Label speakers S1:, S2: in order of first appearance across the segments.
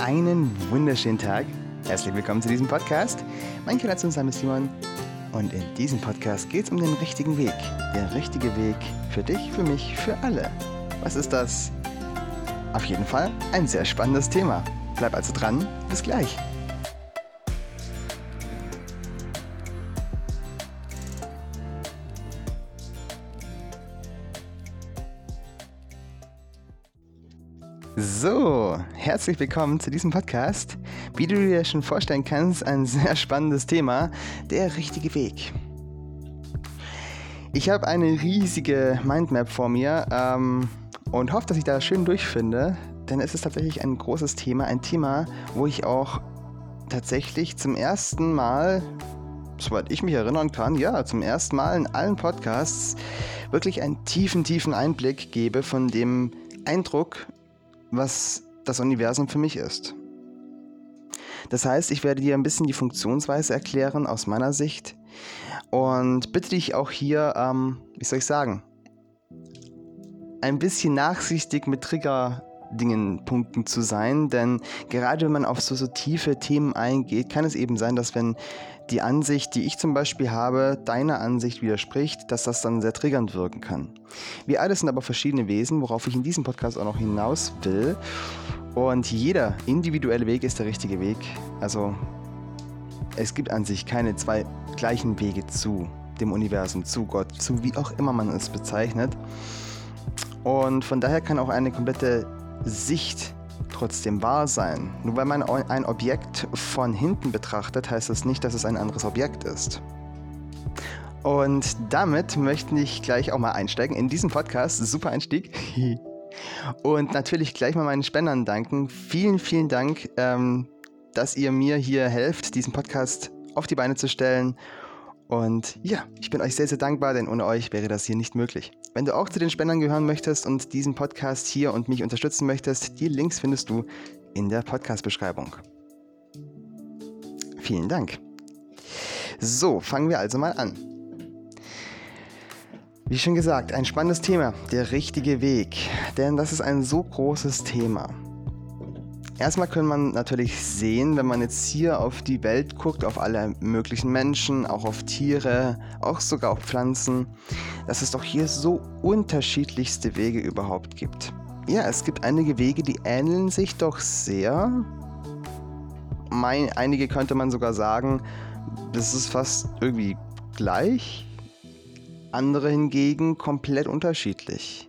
S1: einen wunderschönen Tag. Herzlich willkommen zu diesem Podcast. Mein Kreationsname ist Simon und in diesem Podcast geht es um den richtigen Weg. Der richtige Weg für dich, für mich, für alle. Was ist das? Auf jeden Fall ein sehr spannendes Thema. Bleib also dran. Bis gleich. Herzlich willkommen zu diesem Podcast. Wie du dir schon vorstellen kannst, ein sehr spannendes Thema, der richtige Weg. Ich habe eine riesige Mindmap vor mir ähm, und hoffe, dass ich da schön durchfinde, denn es ist tatsächlich ein großes Thema, ein Thema, wo ich auch tatsächlich zum ersten Mal, soweit ich mich erinnern kann, ja, zum ersten Mal in allen Podcasts wirklich einen tiefen, tiefen Einblick gebe von dem Eindruck, was das Universum für mich ist. Das heißt, ich werde dir ein bisschen die Funktionsweise erklären aus meiner Sicht und bitte dich auch hier, ähm, wie soll ich sagen, ein bisschen nachsichtig mit Trigger-Dingen, Punkten zu sein, denn gerade wenn man auf so, so tiefe Themen eingeht, kann es eben sein, dass wenn die Ansicht, die ich zum Beispiel habe, deiner Ansicht widerspricht, dass das dann sehr triggernd wirken kann. Wir alle sind aber verschiedene Wesen, worauf ich in diesem Podcast auch noch hinaus will. Und jeder individuelle Weg ist der richtige Weg. Also es gibt an sich keine zwei gleichen Wege zu dem Universum, zu Gott, zu wie auch immer man es bezeichnet. Und von daher kann auch eine komplette Sicht trotzdem wahr sein. Nur weil man ein Objekt von hinten betrachtet, heißt das nicht, dass es ein anderes Objekt ist. Und damit möchte ich gleich auch mal einsteigen in diesen Podcast. Super Einstieg. Und natürlich gleich mal meinen Spendern danken. Vielen, vielen Dank, ähm, dass ihr mir hier helft, diesen Podcast auf die Beine zu stellen. Und ja, ich bin euch sehr, sehr dankbar, denn ohne euch wäre das hier nicht möglich. Wenn du auch zu den Spendern gehören möchtest und diesen Podcast hier und mich unterstützen möchtest, die Links findest du in der Podcast-Beschreibung. Vielen Dank. So, fangen wir also mal an. Wie schon gesagt, ein spannendes Thema, der richtige Weg. Denn das ist ein so großes Thema. Erstmal kann man natürlich sehen, wenn man jetzt hier auf die Welt guckt, auf alle möglichen Menschen, auch auf Tiere, auch sogar auf Pflanzen, dass es doch hier so unterschiedlichste Wege überhaupt gibt. Ja, es gibt einige Wege, die ähneln sich doch sehr. Mein, einige könnte man sogar sagen, das ist fast irgendwie gleich. Andere hingegen komplett unterschiedlich.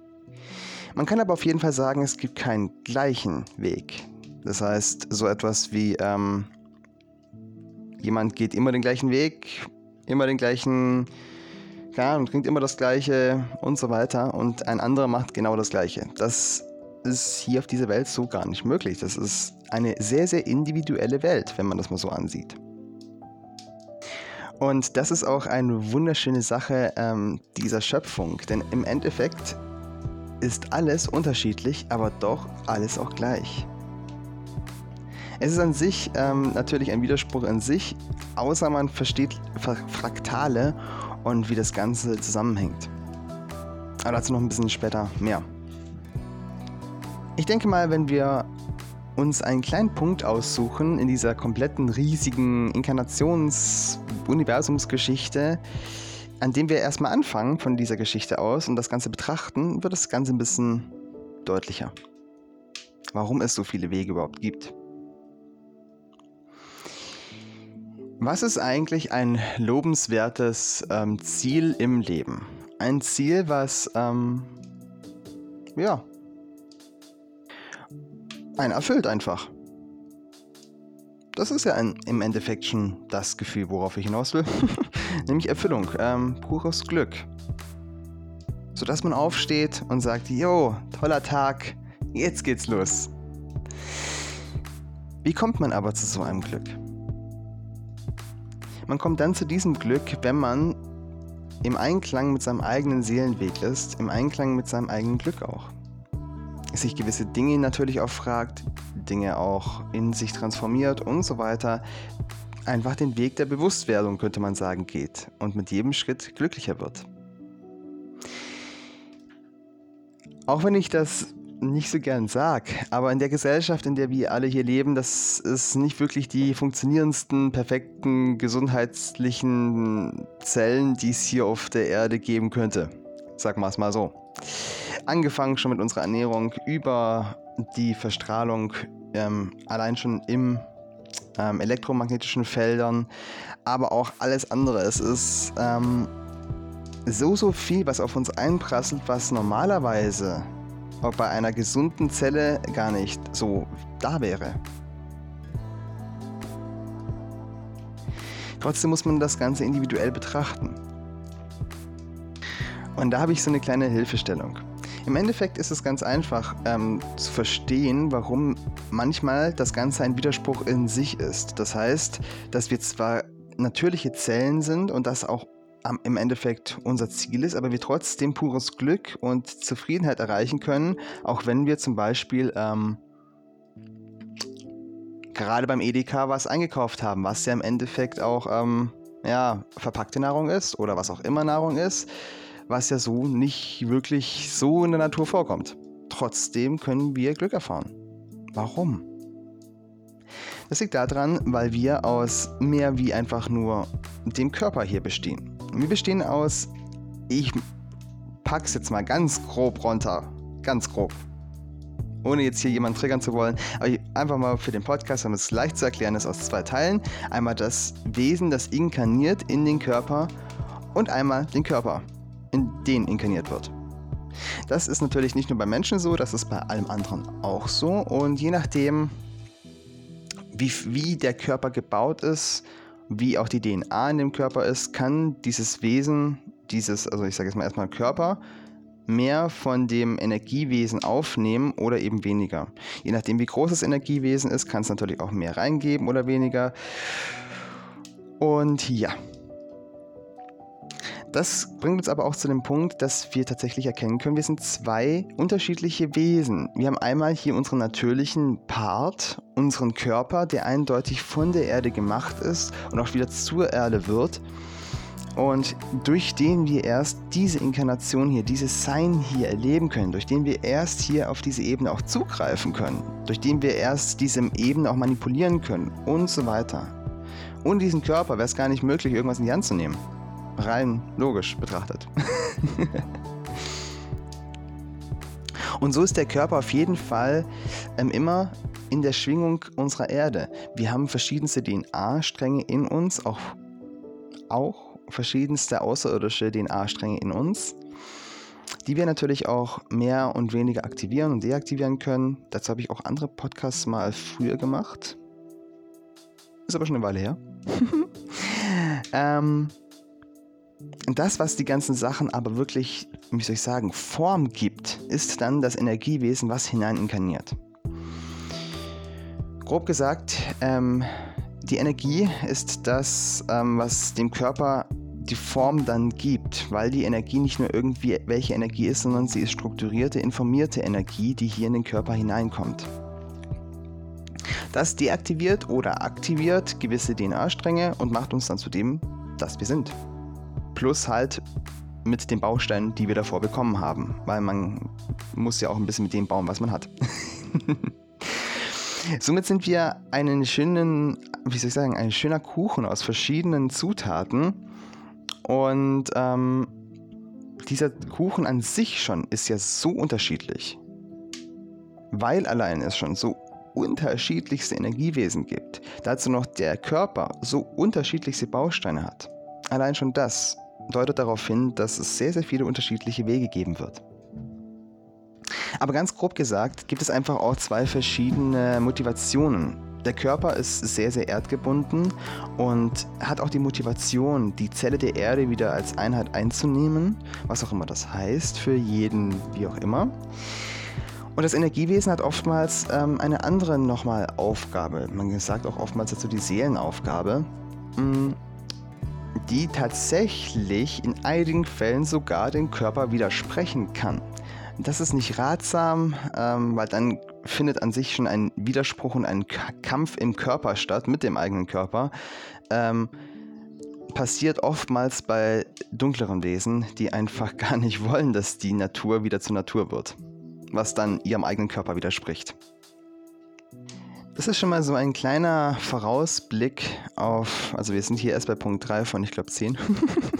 S1: Man kann aber auf jeden Fall sagen, es gibt keinen gleichen Weg. Das heißt, so etwas wie ähm, jemand geht immer den gleichen Weg, immer den gleichen, ja, und trinkt immer das Gleiche und so weiter und ein anderer macht genau das Gleiche. Das ist hier auf dieser Welt so gar nicht möglich. Das ist eine sehr, sehr individuelle Welt, wenn man das mal so ansieht. Und das ist auch eine wunderschöne Sache ähm, dieser Schöpfung, denn im Endeffekt ist alles unterschiedlich, aber doch alles auch gleich. Es ist an sich ähm, natürlich ein Widerspruch in sich, außer man versteht Fraktale und wie das Ganze zusammenhängt. Aber dazu noch ein bisschen später mehr. Ich denke mal, wenn wir uns einen kleinen Punkt aussuchen in dieser kompletten riesigen Inkarnations-Universumsgeschichte, an dem wir erstmal anfangen von dieser Geschichte aus und das Ganze betrachten, wird das Ganze ein bisschen deutlicher. Warum es so viele Wege überhaupt gibt. Was ist eigentlich ein lobenswertes ähm, Ziel im Leben? Ein Ziel, was, ähm, ja, einen erfüllt einfach. Das ist ja ein, im Endeffekt schon das Gefühl, worauf ich hinaus will. Nämlich Erfüllung, ähm, pures Glück. Sodass man aufsteht und sagt, Jo, toller Tag, jetzt geht's los. Wie kommt man aber zu so einem Glück? Man kommt dann zu diesem Glück, wenn man im Einklang mit seinem eigenen Seelenweg ist, im Einklang mit seinem eigenen Glück auch. Sich gewisse Dinge natürlich auch fragt, Dinge auch in sich transformiert und so weiter. Einfach den Weg der Bewusstwerdung, könnte man sagen, geht und mit jedem Schritt glücklicher wird. Auch wenn ich das nicht so gern sage, aber in der Gesellschaft, in der wir alle hier leben, das ist nicht wirklich die funktionierendsten, perfekten, gesundheitlichen Zellen, die es hier auf der Erde geben könnte. Sagen wir es mal so. Angefangen schon mit unserer Ernährung über die Verstrahlung, ähm, allein schon im ähm, elektromagnetischen Feldern, aber auch alles andere. Es ist ähm, so, so viel, was auf uns einprasselt, was normalerweise bei einer gesunden Zelle gar nicht so da wäre. Trotzdem muss man das Ganze individuell betrachten. Und da habe ich so eine kleine Hilfestellung. Im Endeffekt ist es ganz einfach ähm, zu verstehen, warum manchmal das Ganze ein Widerspruch in sich ist. Das heißt, dass wir zwar natürliche Zellen sind und das auch im Endeffekt unser Ziel ist, aber wir trotzdem pures Glück und Zufriedenheit erreichen können, auch wenn wir zum Beispiel ähm, gerade beim Edeka was eingekauft haben, was ja im Endeffekt auch ähm, ja, verpackte Nahrung ist oder was auch immer Nahrung ist was ja so nicht wirklich so in der Natur vorkommt. Trotzdem können wir Glück erfahren. Warum? Das liegt daran, weil wir aus mehr wie einfach nur dem Körper hier bestehen. Wir bestehen aus, ich pack's jetzt mal ganz grob runter, ganz grob. Ohne jetzt hier jemanden triggern zu wollen, aber einfach mal für den Podcast, damit es leicht zu erklären ist, aus zwei Teilen. Einmal das Wesen, das inkarniert in den Körper und einmal den Körper in den inkarniert wird. Das ist natürlich nicht nur bei Menschen so, das ist bei allem anderen auch so. Und je nachdem, wie, wie der Körper gebaut ist, wie auch die DNA in dem Körper ist, kann dieses Wesen, dieses, also ich sage jetzt mal erstmal Körper, mehr von dem Energiewesen aufnehmen oder eben weniger. Je nachdem, wie groß das Energiewesen ist, kann es natürlich auch mehr reingeben oder weniger. Und ja, das bringt uns aber auch zu dem Punkt, dass wir tatsächlich erkennen können, wir sind zwei unterschiedliche Wesen. Wir haben einmal hier unseren natürlichen Part, unseren Körper, der eindeutig von der Erde gemacht ist und auch wieder zur Erde wird. Und durch den wir erst diese Inkarnation hier, dieses Sein hier erleben können, durch den wir erst hier auf diese Ebene auch zugreifen können, durch den wir erst diese Ebene auch manipulieren können und so weiter. Ohne diesen Körper wäre es gar nicht möglich, irgendwas in die Hand zu nehmen rein logisch betrachtet. Und so ist der Körper auf jeden Fall ähm, immer in der Schwingung unserer Erde. Wir haben verschiedenste DNA-Stränge in uns, auch, auch verschiedenste außerirdische DNA-Stränge in uns, die wir natürlich auch mehr und weniger aktivieren und deaktivieren können. Dazu habe ich auch andere Podcasts mal früher gemacht. Ist aber schon eine Weile her. ähm, das, was die ganzen Sachen aber wirklich, wie soll ich sagen, Form gibt, ist dann das Energiewesen, was hinein inkarniert. Grob gesagt, ähm, die Energie ist das, ähm, was dem Körper die Form dann gibt, weil die Energie nicht nur irgendwie welche Energie ist, sondern sie ist strukturierte, informierte Energie, die hier in den Körper hineinkommt. Das deaktiviert oder aktiviert gewisse DNA-Stränge und macht uns dann zu dem, das wir sind. Plus halt mit den Bausteinen, die wir davor bekommen haben. Weil man muss ja auch ein bisschen mit dem bauen, was man hat. Somit sind wir einen schönen, wie soll ich sagen, ein schöner Kuchen aus verschiedenen Zutaten. Und ähm, dieser Kuchen an sich schon ist ja so unterschiedlich. Weil allein es schon so unterschiedlichste Energiewesen gibt. Dazu noch der Körper so unterschiedlichste Bausteine hat. Allein schon das deutet darauf hin, dass es sehr, sehr viele unterschiedliche Wege geben wird. Aber ganz grob gesagt gibt es einfach auch zwei verschiedene Motivationen. Der Körper ist sehr, sehr erdgebunden und hat auch die Motivation, die Zelle der Erde wieder als Einheit einzunehmen, was auch immer das heißt, für jeden wie auch immer. Und das Energiewesen hat oftmals ähm, eine andere nochmal Aufgabe. Man sagt auch oftmals dazu die Seelenaufgabe. Mm, die tatsächlich in einigen Fällen sogar den Körper widersprechen kann. Das ist nicht ratsam, ähm, weil dann findet an sich schon ein Widerspruch und ein Kampf im Körper statt, mit dem eigenen Körper. Ähm, passiert oftmals bei dunkleren Wesen, die einfach gar nicht wollen, dass die Natur wieder zur Natur wird. was dann ihrem eigenen Körper widerspricht. Das ist schon mal so ein kleiner Vorausblick auf, also wir sind hier erst bei Punkt 3 von, ich glaube, 10,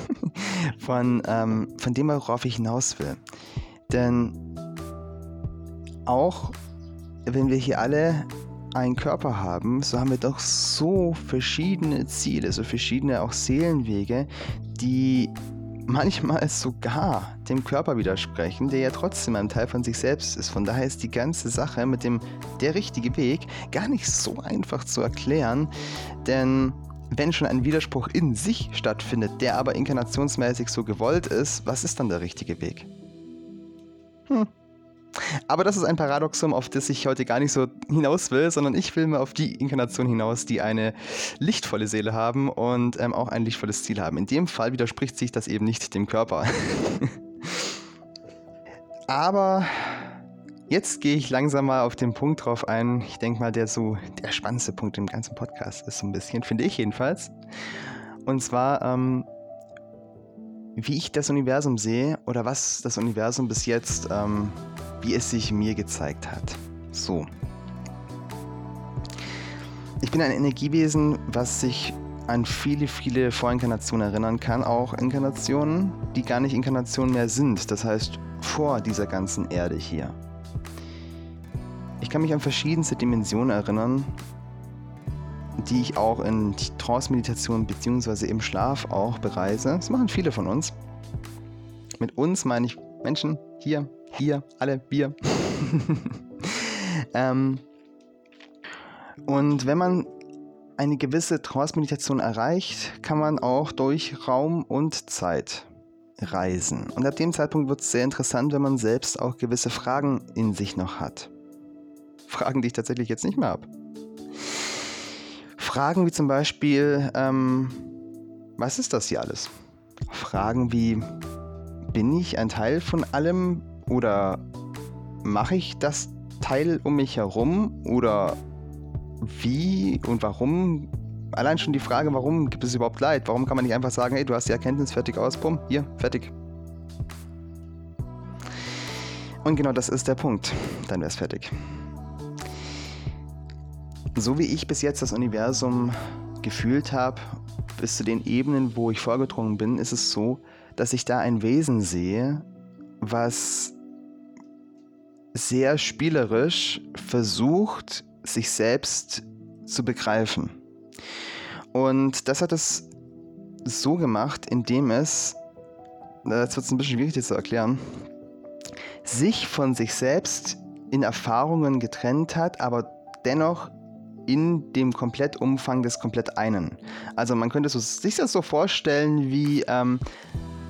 S1: von, ähm, von dem, worauf ich hinaus will. Denn auch wenn wir hier alle einen Körper haben, so haben wir doch so verschiedene Ziele, so verschiedene auch Seelenwege, die manchmal sogar dem Körper widersprechen, der ja trotzdem ein Teil von sich selbst ist. Von daher ist die ganze Sache mit dem der richtige Weg gar nicht so einfach zu erklären, denn wenn schon ein Widerspruch in sich stattfindet, der aber inkarnationsmäßig so gewollt ist, was ist dann der richtige Weg? Hm. Aber das ist ein Paradoxum, auf das ich heute gar nicht so hinaus will, sondern ich will mal auf die Inkarnation hinaus, die eine lichtvolle Seele haben und ähm, auch ein lichtvolles Ziel haben. In dem Fall widerspricht sich das eben nicht dem Körper. Aber jetzt gehe ich langsam mal auf den Punkt drauf ein. Ich denke mal, der so der spannendste Punkt im ganzen Podcast ist, so ein bisschen, finde ich jedenfalls. Und zwar, ähm, wie ich das Universum sehe oder was das Universum bis jetzt ähm, wie es sich mir gezeigt hat. So. Ich bin ein Energiewesen, was sich an viele, viele Vorinkarnationen erinnern kann, auch Inkarnationen, die gar nicht Inkarnationen mehr sind, das heißt vor dieser ganzen Erde hier. Ich kann mich an verschiedenste Dimensionen erinnern, die ich auch in Trance-Meditation bzw. im Schlaf auch bereise. Das machen viele von uns. Mit uns meine ich Menschen hier ihr, alle, wir. ähm, und wenn man eine gewisse Trance-Meditation erreicht, kann man auch durch Raum und Zeit reisen. Und ab dem Zeitpunkt wird es sehr interessant, wenn man selbst auch gewisse Fragen in sich noch hat. Fragen, die ich tatsächlich jetzt nicht mehr habe. Fragen wie zum Beispiel, ähm, was ist das hier alles? Fragen wie, bin ich ein Teil von allem, oder mache ich das Teil um mich herum? Oder wie und warum? Allein schon die Frage, warum gibt es überhaupt Leid? Warum kann man nicht einfach sagen, hey, du hast die Erkenntnis fertig aus, bumm, hier, fertig. Und genau das ist der Punkt. Dann wäre es fertig. So wie ich bis jetzt das Universum gefühlt habe, bis zu den Ebenen, wo ich vorgedrungen bin, ist es so, dass ich da ein Wesen sehe, was sehr spielerisch versucht, sich selbst zu begreifen. Und das hat es so gemacht, indem es, das wird es ein bisschen schwierig zu erklären, sich von sich selbst in Erfahrungen getrennt hat, aber dennoch in dem Komplettumfang des komplett einen. Also man könnte sich das so vorstellen wie ähm,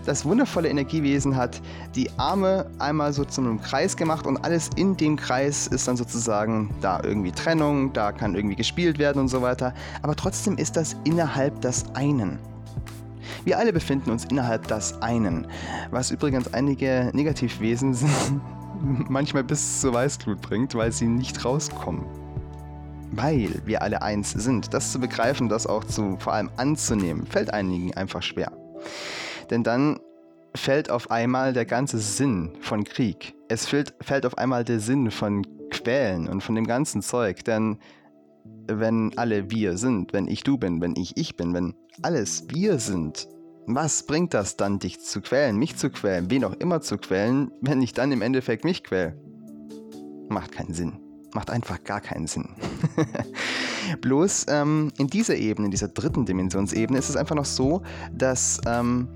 S1: das wundervolle Energiewesen hat die Arme einmal so zu einem Kreis gemacht und alles in dem Kreis ist dann sozusagen da irgendwie Trennung, da kann irgendwie gespielt werden und so weiter. Aber trotzdem ist das innerhalb des einen. Wir alle befinden uns innerhalb des einen, was übrigens einige Negativwesen manchmal bis zur Weißglut bringt, weil sie nicht rauskommen weil wir alle eins sind. Das zu begreifen, das auch zu vor allem anzunehmen, fällt einigen einfach schwer. Denn dann fällt auf einmal der ganze Sinn von Krieg. Es fällt, fällt auf einmal der Sinn von Quälen und von dem ganzen Zeug. Denn wenn alle wir sind, wenn ich du bin, wenn ich ich bin, wenn alles wir sind, was bringt das dann, dich zu quälen, mich zu quälen, wen auch immer zu quälen, wenn ich dann im Endeffekt mich quäl? Macht keinen Sinn. Macht einfach gar keinen Sinn. Bloß ähm, in dieser Ebene, in dieser dritten Dimensionsebene, ist es einfach noch so, dass ähm,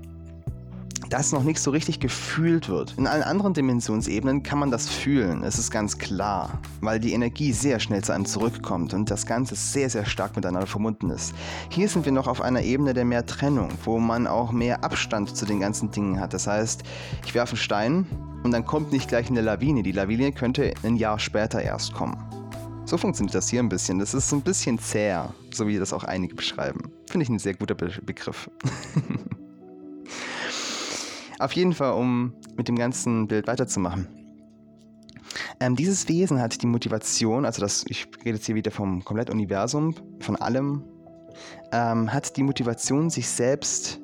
S1: das noch nicht so richtig gefühlt wird. In allen anderen Dimensionsebenen kann man das fühlen, es ist ganz klar, weil die Energie sehr schnell zu einem zurückkommt und das Ganze sehr, sehr stark miteinander verbunden ist. Hier sind wir noch auf einer Ebene der mehr Trennung, wo man auch mehr Abstand zu den ganzen Dingen hat. Das heißt, ich werfe einen Stein und dann kommt nicht gleich eine Lawine. Die Lawine könnte ein Jahr später erst kommen. So funktioniert das hier ein bisschen. Das ist so ein bisschen zäher, so wie das auch einige beschreiben. Finde ich ein sehr guter Be Begriff. Auf jeden Fall, um mit dem ganzen Bild weiterzumachen. Ähm, dieses Wesen hat die Motivation, also das, ich rede jetzt hier wieder vom Komplettuniversum, von allem, ähm, hat die Motivation, sich selbst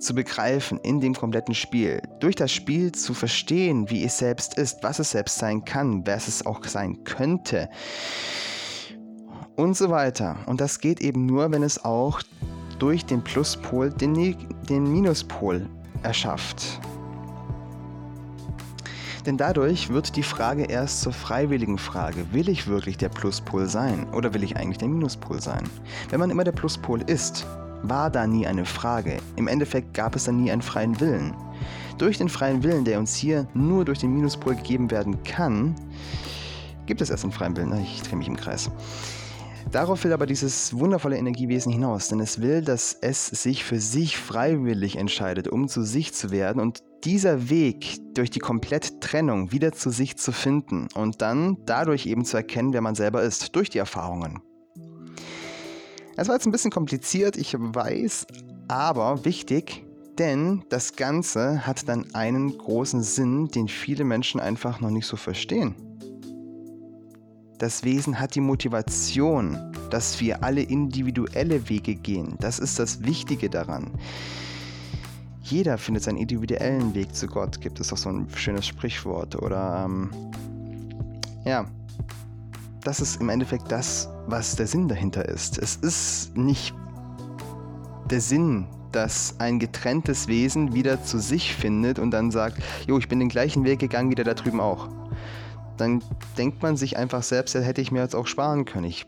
S1: zu begreifen in dem kompletten Spiel, durch das Spiel zu verstehen, wie es selbst ist, was es selbst sein kann, was es auch sein könnte und so weiter. Und das geht eben nur, wenn es auch durch den Pluspol den, den Minuspol erschafft. Denn dadurch wird die Frage erst zur freiwilligen Frage. Will ich wirklich der Pluspol sein oder will ich eigentlich der Minuspol sein? Wenn man immer der Pluspol ist, war da nie eine Frage. Im Endeffekt gab es da nie einen freien Willen. Durch den freien Willen, der uns hier nur durch den Minuspol gegeben werden kann, gibt es erst einen freien Willen. Ich drehe mich im Kreis. Darauf will aber dieses wundervolle Energiewesen hinaus, denn es will, dass es sich für sich freiwillig entscheidet, um zu sich zu werden und dieser Weg durch die komplette Trennung wieder zu sich zu finden und dann dadurch eben zu erkennen, wer man selber ist, durch die Erfahrungen. Es war jetzt ein bisschen kompliziert, ich weiß, aber wichtig, denn das Ganze hat dann einen großen Sinn, den viele Menschen einfach noch nicht so verstehen. Das Wesen hat die Motivation, dass wir alle individuelle Wege gehen. Das ist das Wichtige daran. Jeder findet seinen individuellen Weg zu Gott, gibt es auch so ein schönes Sprichwort. Oder ähm, ja, das ist im Endeffekt das, was der Sinn dahinter ist. Es ist nicht der Sinn, dass ein getrenntes Wesen wieder zu sich findet und dann sagt, jo, ich bin den gleichen Weg gegangen wie der da drüben auch dann denkt man sich einfach selbst, das hätte ich mir jetzt auch sparen können. Ich,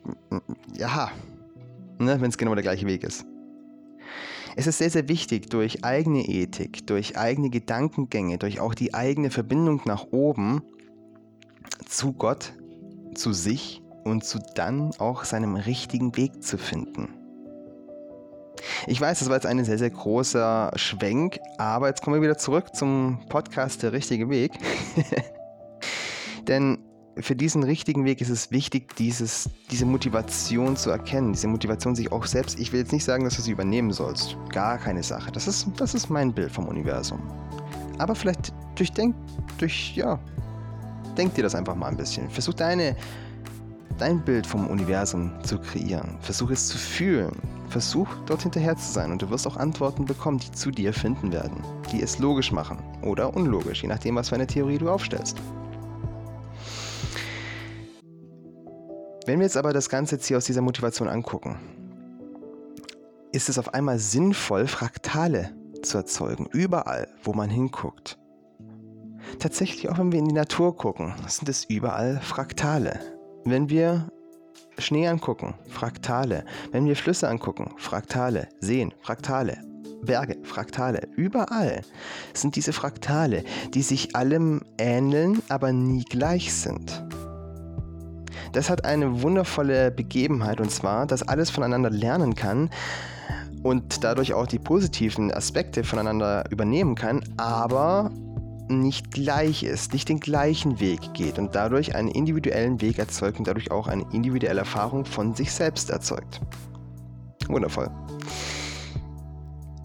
S1: ja, ne, wenn es genau der gleiche Weg ist. Es ist sehr, sehr wichtig, durch eigene Ethik, durch eigene Gedankengänge, durch auch die eigene Verbindung nach oben zu Gott, zu sich und zu dann auch seinem richtigen Weg zu finden. Ich weiß, das war jetzt ein sehr, sehr großer Schwenk, aber jetzt kommen wir wieder zurück zum Podcast Der richtige Weg. Denn für diesen richtigen Weg ist es wichtig, dieses, diese Motivation zu erkennen, diese Motivation sich auch selbst, ich will jetzt nicht sagen, dass du sie übernehmen sollst, gar keine Sache, das ist, das ist mein Bild vom Universum. Aber vielleicht durchdenk, durch, ja, denk dir das einfach mal ein bisschen. Versuch deine, dein Bild vom Universum zu kreieren. Versuch es zu fühlen. Versuch dort hinterher zu sein und du wirst auch Antworten bekommen, die zu dir finden werden, die es logisch machen oder unlogisch, je nachdem, was für eine Theorie du aufstellst. Wenn wir jetzt aber das Ganze jetzt hier aus dieser Motivation angucken, ist es auf einmal sinnvoll, Fraktale zu erzeugen, überall, wo man hinguckt. Tatsächlich auch wenn wir in die Natur gucken, sind es überall Fraktale. Wenn wir Schnee angucken, Fraktale. Wenn wir Flüsse angucken, Fraktale. Seen, Fraktale. Berge, Fraktale. Überall sind diese Fraktale, die sich allem ähneln, aber nie gleich sind. Das hat eine wundervolle Begebenheit und zwar, dass alles voneinander lernen kann und dadurch auch die positiven Aspekte voneinander übernehmen kann, aber nicht gleich ist, nicht den gleichen Weg geht und dadurch einen individuellen Weg erzeugt und dadurch auch eine individuelle Erfahrung von sich selbst erzeugt. Wundervoll.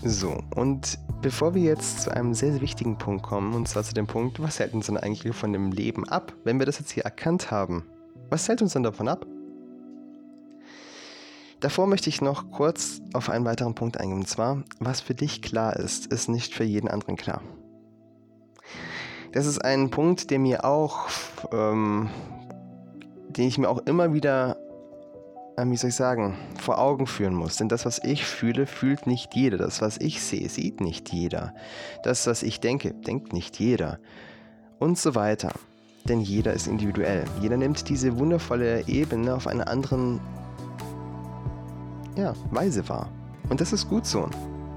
S1: So, und bevor wir jetzt zu einem sehr, sehr wichtigen Punkt kommen, und zwar zu dem Punkt, was hält uns denn eigentlich von dem Leben ab, wenn wir das jetzt hier erkannt haben, was hält uns denn davon ab? Davor möchte ich noch kurz auf einen weiteren Punkt eingehen. Und zwar, was für dich klar ist, ist nicht für jeden anderen klar. Das ist ein Punkt, der mir auch, ähm, den ich mir auch immer wieder, äh, wie soll ich sagen, vor Augen führen muss. Denn das, was ich fühle, fühlt nicht jeder. Das, was ich sehe, sieht nicht jeder. Das, was ich denke, denkt nicht jeder. Und so weiter denn jeder ist individuell. Jeder nimmt diese wundervolle Ebene auf einer anderen ja, Weise wahr. Und das ist gut so.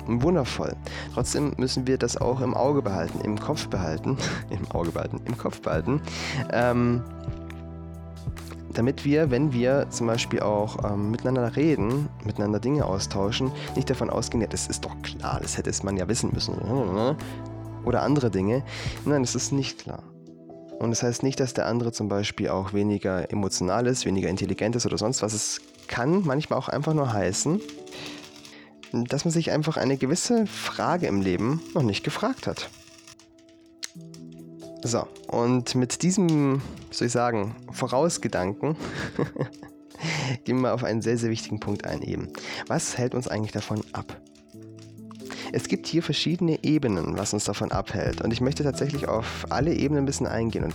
S1: Wundervoll. Trotzdem müssen wir das auch im Auge behalten, im Kopf behalten, im Auge behalten, im Kopf behalten, ähm, damit wir, wenn wir zum Beispiel auch ähm, miteinander reden, miteinander Dinge austauschen, nicht davon ausgehen, ja, das ist doch klar, das hätte man ja wissen müssen. Oder andere Dinge. Nein, das ist nicht klar. Und das heißt nicht, dass der andere zum Beispiel auch weniger emotional ist, weniger intelligent ist oder sonst was. Es kann manchmal auch einfach nur heißen, dass man sich einfach eine gewisse Frage im Leben noch nicht gefragt hat. So, und mit diesem, soll ich sagen, Vorausgedanken gehen wir auf einen sehr, sehr wichtigen Punkt ein eben. Was hält uns eigentlich davon ab? Es gibt hier verschiedene Ebenen, was uns davon abhält. Und ich möchte tatsächlich auf alle Ebenen ein bisschen eingehen und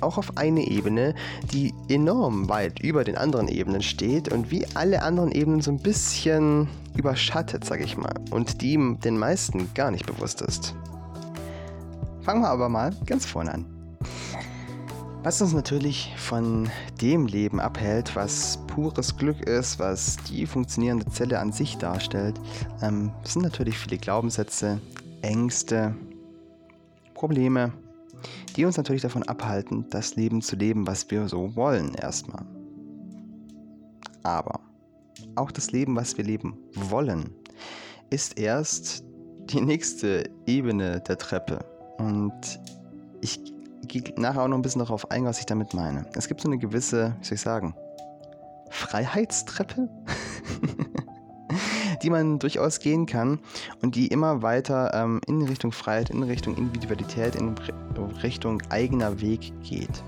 S1: auch auf eine Ebene, die enorm weit über den anderen Ebenen steht und wie alle anderen Ebenen so ein bisschen überschattet, sag ich mal, und die den meisten gar nicht bewusst ist. Fangen wir aber mal ganz vorne an. Was uns natürlich von dem Leben abhält, was pures Glück ist, was die funktionierende Zelle an sich darstellt, ähm, sind natürlich viele Glaubenssätze, Ängste, Probleme, die uns natürlich davon abhalten, das Leben zu leben, was wir so wollen erstmal. Aber auch das Leben, was wir leben wollen, ist erst die nächste Ebene der Treppe. Und ich gehe nachher auch noch ein bisschen darauf ein, was ich damit meine. Es gibt so eine gewisse, wie soll ich sagen, Freiheitstreppe, die man durchaus gehen kann und die immer weiter ähm, in Richtung Freiheit, in Richtung Individualität, in Richtung eigener Weg geht.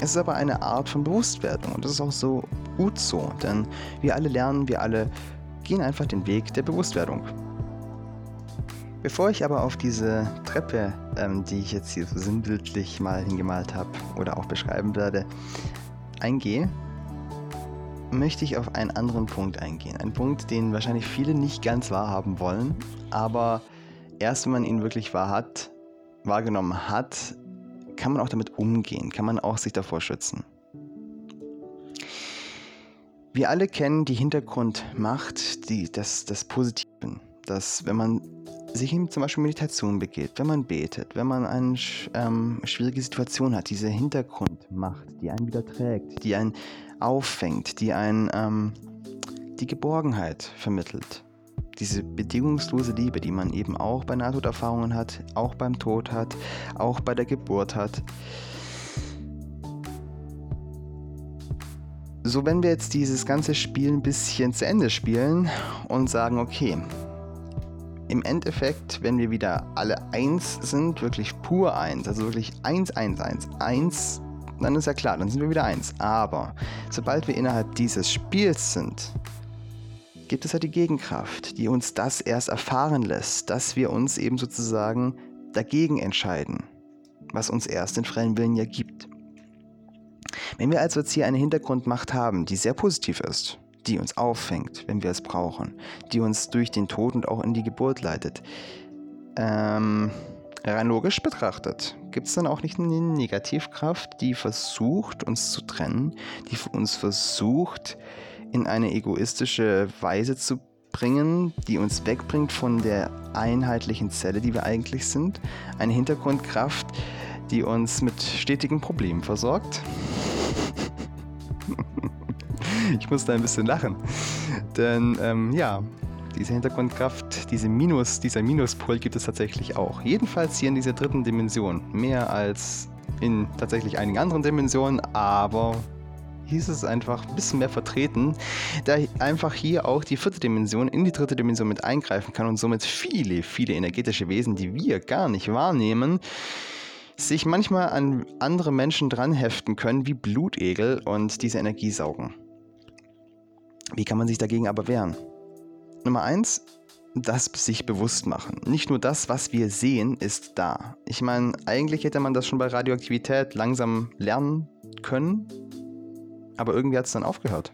S1: Es ist aber eine Art von Bewusstwerdung und das ist auch so gut so, denn wir alle lernen, wir alle gehen einfach den Weg der Bewusstwerdung. Bevor ich aber auf diese Treppe, ähm, die ich jetzt hier so sinnbildlich mal hingemalt habe oder auch beschreiben werde, eingehe, möchte ich auf einen anderen Punkt eingehen. Ein Punkt, den wahrscheinlich viele nicht ganz wahrhaben wollen, aber erst wenn man ihn wirklich wahr hat, wahrgenommen hat, kann man auch damit umgehen, kann man auch sich davor schützen. Wir alle kennen die Hintergrundmacht, die, das, das Positiven, dass wenn man sich in zum Beispiel Meditation begeht, wenn man betet, wenn man eine ähm, schwierige Situation hat, diese Hintergrundmacht, die einen wieder trägt, die einen auffängt, die einen ähm, die Geborgenheit vermittelt. Diese bedingungslose Liebe, die man eben auch bei Nahtoderfahrungen hat, auch beim Tod hat, auch bei der Geburt hat. So, wenn wir jetzt dieses ganze Spiel ein bisschen zu Ende spielen und sagen, okay, im Endeffekt, wenn wir wieder alle eins sind, wirklich pur eins, also wirklich eins, eins, eins, eins, dann ist ja klar, dann sind wir wieder eins. Aber sobald wir innerhalb dieses Spiels sind, gibt es ja die Gegenkraft, die uns das erst erfahren lässt, dass wir uns eben sozusagen dagegen entscheiden, was uns erst den freien Willen ja gibt. Wenn wir also jetzt hier eine Hintergrundmacht haben, die sehr positiv ist, die uns auffängt, wenn wir es brauchen, die uns durch den Tod und auch in die Geburt leitet, ähm, rein logisch betrachtet, gibt es dann auch nicht eine Negativkraft, die versucht, uns zu trennen, die uns versucht, in eine egoistische Weise zu bringen, die uns wegbringt von der einheitlichen Zelle, die wir eigentlich sind. Eine Hintergrundkraft, die uns mit stetigen Problemen versorgt. ich muss da ein bisschen lachen. Denn ähm, ja, diese Hintergrundkraft, diese Minus, dieser Minuspol gibt es tatsächlich auch. Jedenfalls hier in dieser dritten Dimension. Mehr als in tatsächlich einigen anderen Dimensionen, aber hier ist es einfach ein bisschen mehr vertreten, da einfach hier auch die vierte Dimension in die dritte Dimension mit eingreifen kann und somit viele, viele energetische Wesen, die wir gar nicht wahrnehmen, sich manchmal an andere Menschen dranheften können wie Blutegel und diese Energie saugen. Wie kann man sich dagegen aber wehren? Nummer eins, das sich bewusst machen. Nicht nur das, was wir sehen, ist da. Ich meine, eigentlich hätte man das schon bei Radioaktivität langsam lernen können, aber irgendwie hat es dann aufgehört.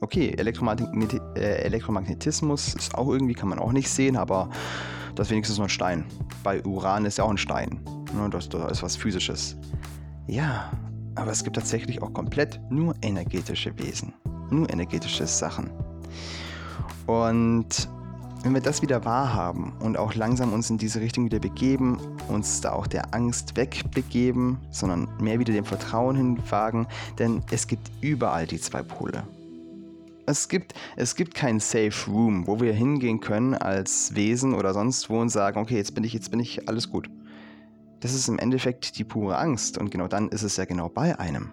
S1: Okay, Elektromagnet äh, Elektromagnetismus ist auch irgendwie, kann man auch nicht sehen, aber das ist wenigstens nur ein Stein. Bei Uran ist ja auch ein Stein. Ne, das, das ist was Physisches. Ja, aber es gibt tatsächlich auch komplett nur energetische Wesen. Nur energetische Sachen. Und wenn wir das wieder wahrhaben und auch langsam uns in diese Richtung wieder begeben, uns da auch der Angst wegbegeben, sondern mehr wieder dem Vertrauen hinwagen, denn es gibt überall die zwei Pole. Es gibt, es gibt kein Safe Room, wo wir hingehen können als Wesen oder sonst wo und sagen, okay, jetzt bin ich, jetzt bin ich alles gut. Das ist im Endeffekt die pure Angst und genau dann ist es ja genau bei einem,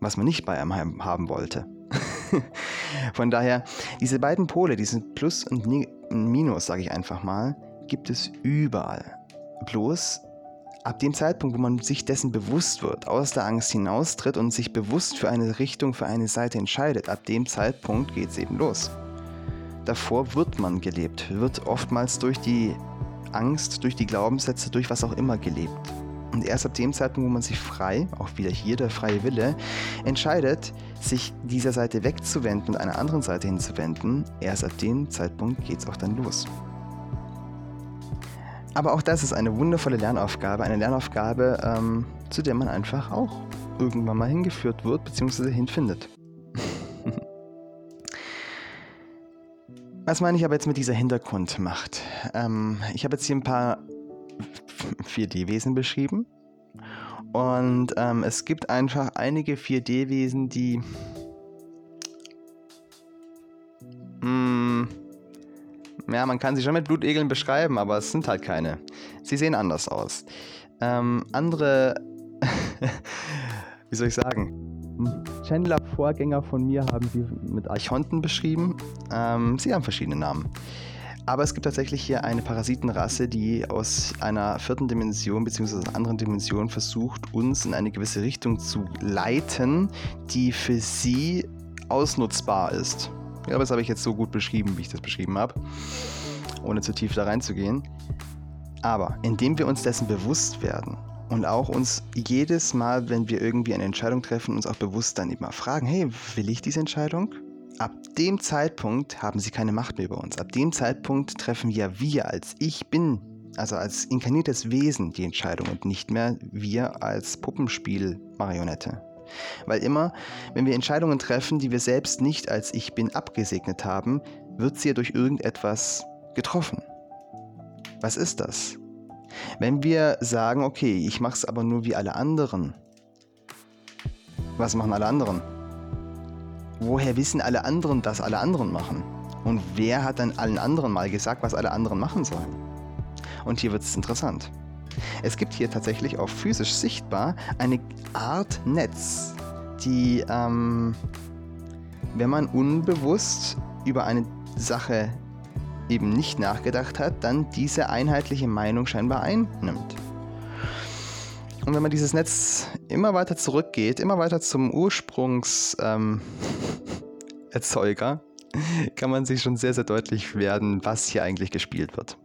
S1: was man nicht bei einem haben wollte. Von daher, diese beiden Pole, diesen Plus und Minus, sage ich einfach mal, gibt es überall. Bloß ab dem Zeitpunkt, wo man sich dessen bewusst wird, aus der Angst hinaustritt und sich bewusst für eine Richtung, für eine Seite entscheidet, ab dem Zeitpunkt geht es eben los. davor wird man gelebt, wird oftmals durch die Angst, durch die Glaubenssätze, durch was auch immer gelebt. Und erst ab dem Zeitpunkt, wo man sich frei, auch wieder hier der freie Wille, entscheidet, sich dieser Seite wegzuwenden und einer anderen Seite hinzuwenden, erst ab dem Zeitpunkt geht es auch dann los. Aber auch das ist eine wundervolle Lernaufgabe, eine Lernaufgabe, ähm, zu der man einfach auch irgendwann mal hingeführt wird bzw. hinfindet. Was meine ich aber jetzt mit dieser Hintergrundmacht? Ähm, ich habe jetzt hier ein paar 4D-Wesen beschrieben. Und ähm, es gibt einfach einige 4D-Wesen, die... Hm, ja, man kann sie schon mit Blutegeln beschreiben, aber es sind halt keine. Sie sehen anders aus. Ähm, andere... wie soll ich sagen? Chandler-Vorgänger von mir haben sie mit Archonten beschrieben. Ähm, sie haben verschiedene Namen. Aber es gibt tatsächlich hier eine Parasitenrasse, die aus einer vierten Dimension bzw. anderen Dimension versucht, uns in eine gewisse Richtung zu leiten, die für sie ausnutzbar ist. Ja, aber das habe ich jetzt so gut beschrieben, wie ich das beschrieben habe, ohne zu tief da reinzugehen. Aber indem wir uns dessen bewusst werden und auch uns jedes Mal, wenn wir irgendwie eine Entscheidung treffen, uns auch bewusst dann immer fragen, hey, will ich diese Entscheidung? Ab dem Zeitpunkt haben sie keine Macht mehr über uns. Ab dem Zeitpunkt treffen ja wir als Ich bin, also als inkarniertes Wesen, die Entscheidung und nicht mehr wir als Puppenspiel-Marionette. Weil immer, wenn wir Entscheidungen treffen, die wir selbst nicht als Ich bin abgesegnet haben, wird sie ja durch irgendetwas getroffen. Was ist das? Wenn wir sagen, okay, ich mache es aber nur wie alle anderen, was machen alle anderen? Woher wissen alle anderen, dass alle anderen machen? Und wer hat dann allen anderen mal gesagt, was alle anderen machen sollen? Und hier wird es interessant. Es gibt hier tatsächlich auch physisch sichtbar eine Art Netz, die, ähm, wenn man unbewusst über eine Sache eben nicht nachgedacht hat, dann diese einheitliche Meinung scheinbar einnimmt. Und wenn man dieses Netz immer weiter zurückgeht, immer weiter zum Ursprungserzeuger, ähm, kann man sich schon sehr, sehr deutlich werden, was hier eigentlich gespielt wird.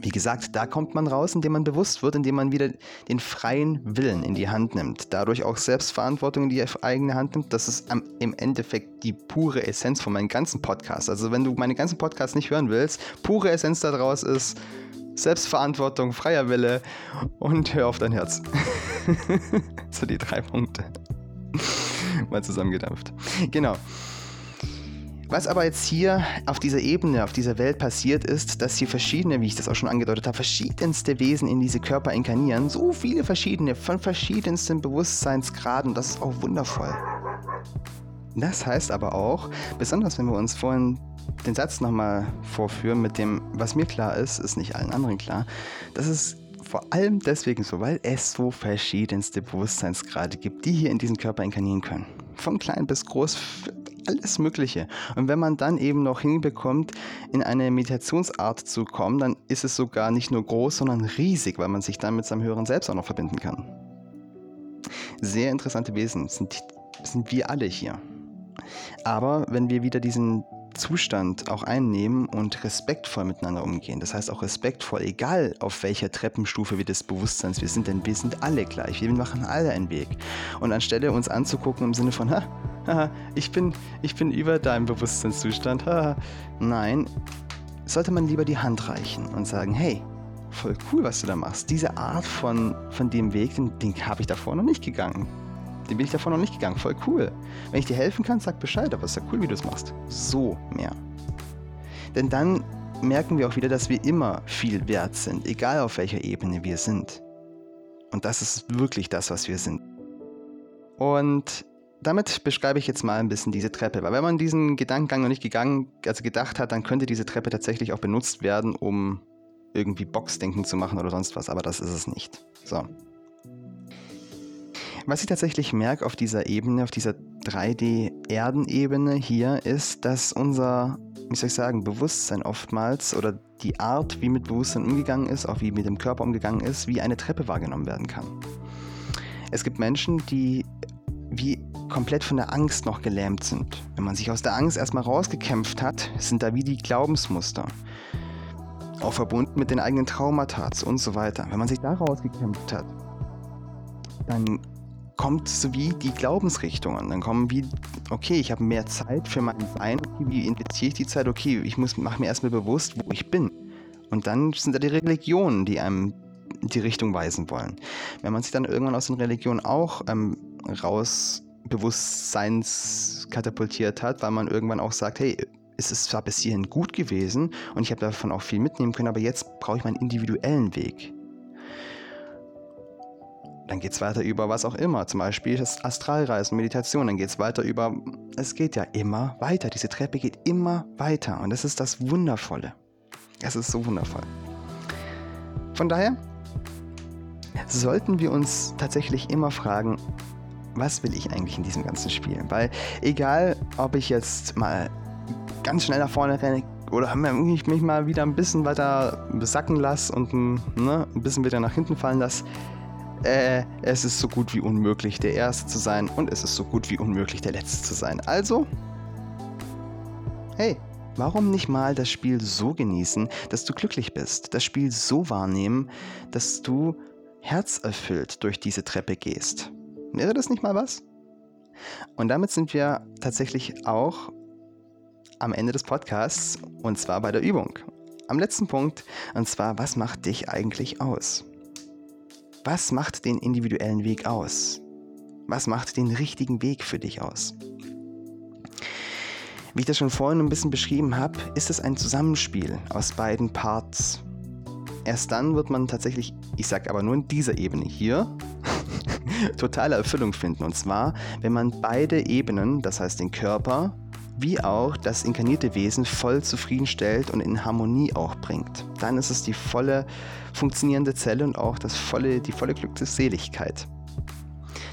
S1: Wie gesagt, da kommt man raus, indem man bewusst wird, indem man wieder den freien Willen in die Hand nimmt, dadurch auch Selbstverantwortung in die eigene Hand nimmt. Das ist am, im Endeffekt die pure Essenz von meinem ganzen Podcast. Also wenn du meine ganzen Podcasts nicht hören willst, pure Essenz daraus ist Selbstverantwortung, freier Wille und hör auf dein Herz. so die drei Punkte. Mal zusammengedampft. Genau. Was aber jetzt hier auf dieser Ebene, auf dieser Welt passiert ist, dass hier verschiedene, wie ich das auch schon angedeutet habe, verschiedenste Wesen in diese Körper inkarnieren. So viele verschiedene, von verschiedensten Bewusstseinsgraden. Das ist auch wundervoll. Das heißt aber auch, besonders wenn wir uns vorhin den Satz nochmal vorführen mit dem, was mir klar ist, ist nicht allen anderen klar, dass es vor allem deswegen so, weil es so verschiedenste Bewusstseinsgrade gibt, die hier in diesen Körper inkarnieren können. Von klein bis groß, alles Mögliche. Und wenn man dann eben noch hinbekommt, in eine Meditationsart zu kommen, dann ist es sogar nicht nur groß, sondern riesig, weil man sich dann mit seinem höheren Selbst auch noch verbinden kann. Sehr interessante Wesen sind, sind wir alle hier. Aber wenn wir wieder diesen Zustand auch einnehmen und respektvoll miteinander umgehen. Das heißt auch respektvoll, egal auf welcher Treppenstufe wir des Bewusstseins wir sind, denn wir sind alle gleich. Wir machen alle einen Weg. Und anstelle uns anzugucken im Sinne von, ha, ich bin, ich bin über deinem Bewusstseinszustand, nein, sollte man lieber die Hand reichen und sagen, hey, voll cool, was du da machst. Diese Art von, von dem Weg, den, den habe ich davor noch nicht gegangen. Den bin ich davor noch nicht gegangen. Voll cool. Wenn ich dir helfen kann, sag Bescheid, aber es ist ja cool, wie du es machst. So mehr. Denn dann merken wir auch wieder, dass wir immer viel wert sind, egal auf welcher Ebene wir sind. Und das ist wirklich das, was wir sind. Und damit beschreibe ich jetzt mal ein bisschen diese Treppe, weil wenn man diesen Gedankengang noch nicht gegangen, also gedacht hat, dann könnte diese Treppe tatsächlich auch benutzt werden, um irgendwie Boxdenken zu machen oder sonst was, aber das ist es nicht. So. Was ich tatsächlich merke auf dieser Ebene, auf dieser 3D-Erdenebene hier, ist, dass unser, wie soll ich sagen, Bewusstsein oftmals oder die Art, wie mit Bewusstsein umgegangen ist, auch wie mit dem Körper umgegangen ist, wie eine Treppe wahrgenommen werden kann. Es gibt Menschen, die wie komplett von der Angst noch gelähmt sind. Wenn man sich aus der Angst erstmal rausgekämpft hat, sind da wie die Glaubensmuster. Auch verbunden mit den eigenen Traumata und so weiter. Wenn man sich da rausgekämpft hat, dann kommt so wie die Glaubensrichtungen. Dann kommen wie, okay, ich habe mehr Zeit für mein Sein. Wie investiere ich die Zeit? Okay, ich mache mir erstmal bewusst, wo ich bin. Und dann sind da die Religionen, die einem die Richtung weisen wollen. Wenn man sich dann irgendwann aus den Religionen auch ähm, raus Bewusstseins katapultiert hat, weil man irgendwann auch sagt, hey, es ist zwar bis hierhin gut gewesen und ich habe davon auch viel mitnehmen können, aber jetzt brauche ich meinen individuellen Weg. Dann geht es weiter über was auch immer, zum Beispiel das Astralreisen, Meditation. Dann geht es weiter über, es geht ja immer weiter. Diese Treppe geht immer weiter und das ist das Wundervolle. Es ist so wundervoll. Von daher sollten wir uns tatsächlich immer fragen, was will ich eigentlich in diesem ganzen Spiel? Weil egal, ob ich jetzt mal ganz schnell nach vorne renne oder mich, mal wieder ein bisschen weiter besacken lasse und ne, ein bisschen wieder nach hinten fallen lasse, äh, es ist so gut wie unmöglich, der Erste zu sein und es ist so gut wie unmöglich, der Letzte zu sein. Also, hey, warum nicht mal das Spiel so genießen, dass du glücklich bist? Das Spiel so wahrnehmen, dass du herzerfüllt durch diese Treppe gehst. Wäre das nicht mal was? Und damit sind wir tatsächlich auch am Ende des Podcasts und zwar bei der Übung. Am letzten Punkt und zwar, was macht dich eigentlich aus? Was macht den individuellen Weg aus? Was macht den richtigen Weg für dich aus? Wie ich das schon vorhin ein bisschen beschrieben habe, ist es ein Zusammenspiel aus beiden Parts. Erst dann wird man tatsächlich, ich sage aber nur in dieser Ebene hier, totale Erfüllung finden. Und zwar, wenn man beide Ebenen, das heißt den Körper wie auch das inkarnierte Wesen voll zufriedenstellt und in Harmonie auch bringt. Dann ist es die volle funktionierende Zelle und auch das volle, die volle Glückseligkeit.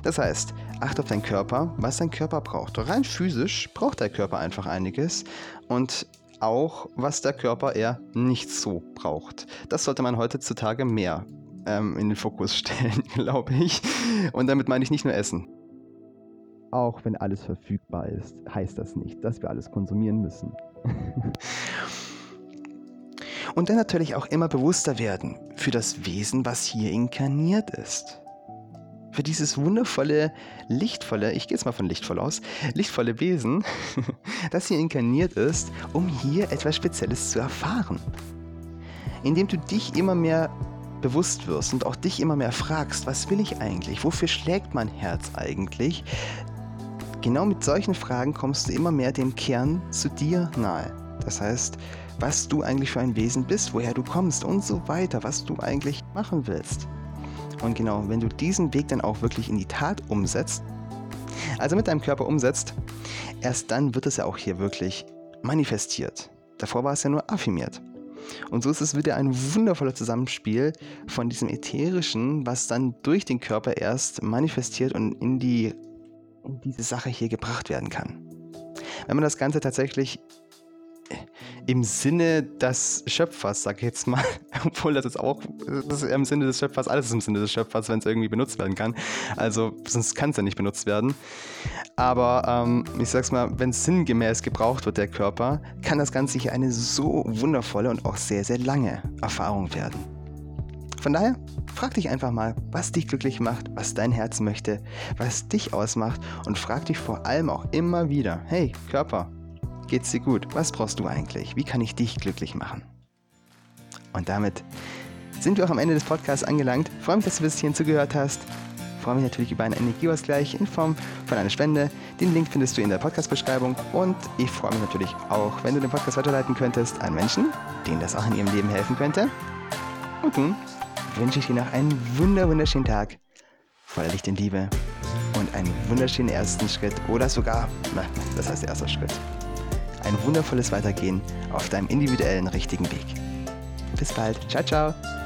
S1: Das heißt, acht auf deinen Körper, was dein Körper braucht. Rein physisch braucht der Körper einfach einiges und auch, was der Körper eher nicht so braucht. Das sollte man heutzutage mehr ähm, in den Fokus stellen, glaube ich. Und damit meine ich nicht nur Essen. Auch wenn alles verfügbar ist, heißt das nicht, dass wir alles konsumieren müssen. Und dann natürlich auch immer bewusster werden für das Wesen, was hier inkarniert ist. Für dieses wundervolle, lichtvolle, ich gehe jetzt mal von lichtvoll aus, lichtvolle Wesen, das hier inkarniert ist, um hier etwas Spezielles zu erfahren. Indem du dich immer mehr bewusst wirst und auch dich immer mehr fragst, was will ich eigentlich? Wofür schlägt mein Herz eigentlich? Genau mit solchen Fragen kommst du immer mehr dem Kern zu dir nahe. Das heißt, was du eigentlich für ein Wesen bist, woher du kommst und so weiter, was du eigentlich machen willst. Und genau, wenn du diesen Weg dann auch wirklich in die Tat umsetzt, also mit deinem Körper umsetzt, erst dann wird es ja auch hier wirklich manifestiert. Davor war es ja nur affirmiert. Und so ist es wieder ein wundervoller Zusammenspiel von diesem Ätherischen, was dann durch den Körper erst manifestiert und in, die, in diese Sache hier gebracht werden kann. Wenn man das Ganze tatsächlich im Sinne des Schöpfers, sag ich jetzt mal, obwohl das ist auch das ist im Sinne des Schöpfers, alles ist im Sinne des Schöpfers, wenn es irgendwie benutzt werden kann. Also sonst kann es ja nicht benutzt werden. Aber ähm, ich sag's mal, wenn es sinngemäß gebraucht wird, der Körper, kann das Ganze hier eine so wundervolle und auch sehr, sehr lange Erfahrung werden. Von daher, frag dich einfach mal, was dich glücklich macht, was dein Herz möchte, was dich ausmacht und frag dich vor allem auch immer wieder, hey Körper, Geht's dir gut? Was brauchst du eigentlich? Wie kann ich dich glücklich machen? Und damit sind wir auch am Ende des Podcasts angelangt. Freue mich, dass du bis hierhin zugehört hast. Freue mich natürlich über einen Energieausgleich in Form von einer Spende. Den Link findest du in der Podcast-Beschreibung. Und ich freue mich natürlich auch, wenn du den Podcast weiterleiten könntest an Menschen, denen das auch in ihrem Leben helfen könnte. Und nun wünsche ich dir noch einen wunder wunderschönen Tag voller Licht und Liebe und einen wunderschönen ersten Schritt oder sogar, na, das heißt erster Schritt, ein wundervolles Weitergehen auf deinem individuellen richtigen Weg. Bis bald. Ciao, ciao.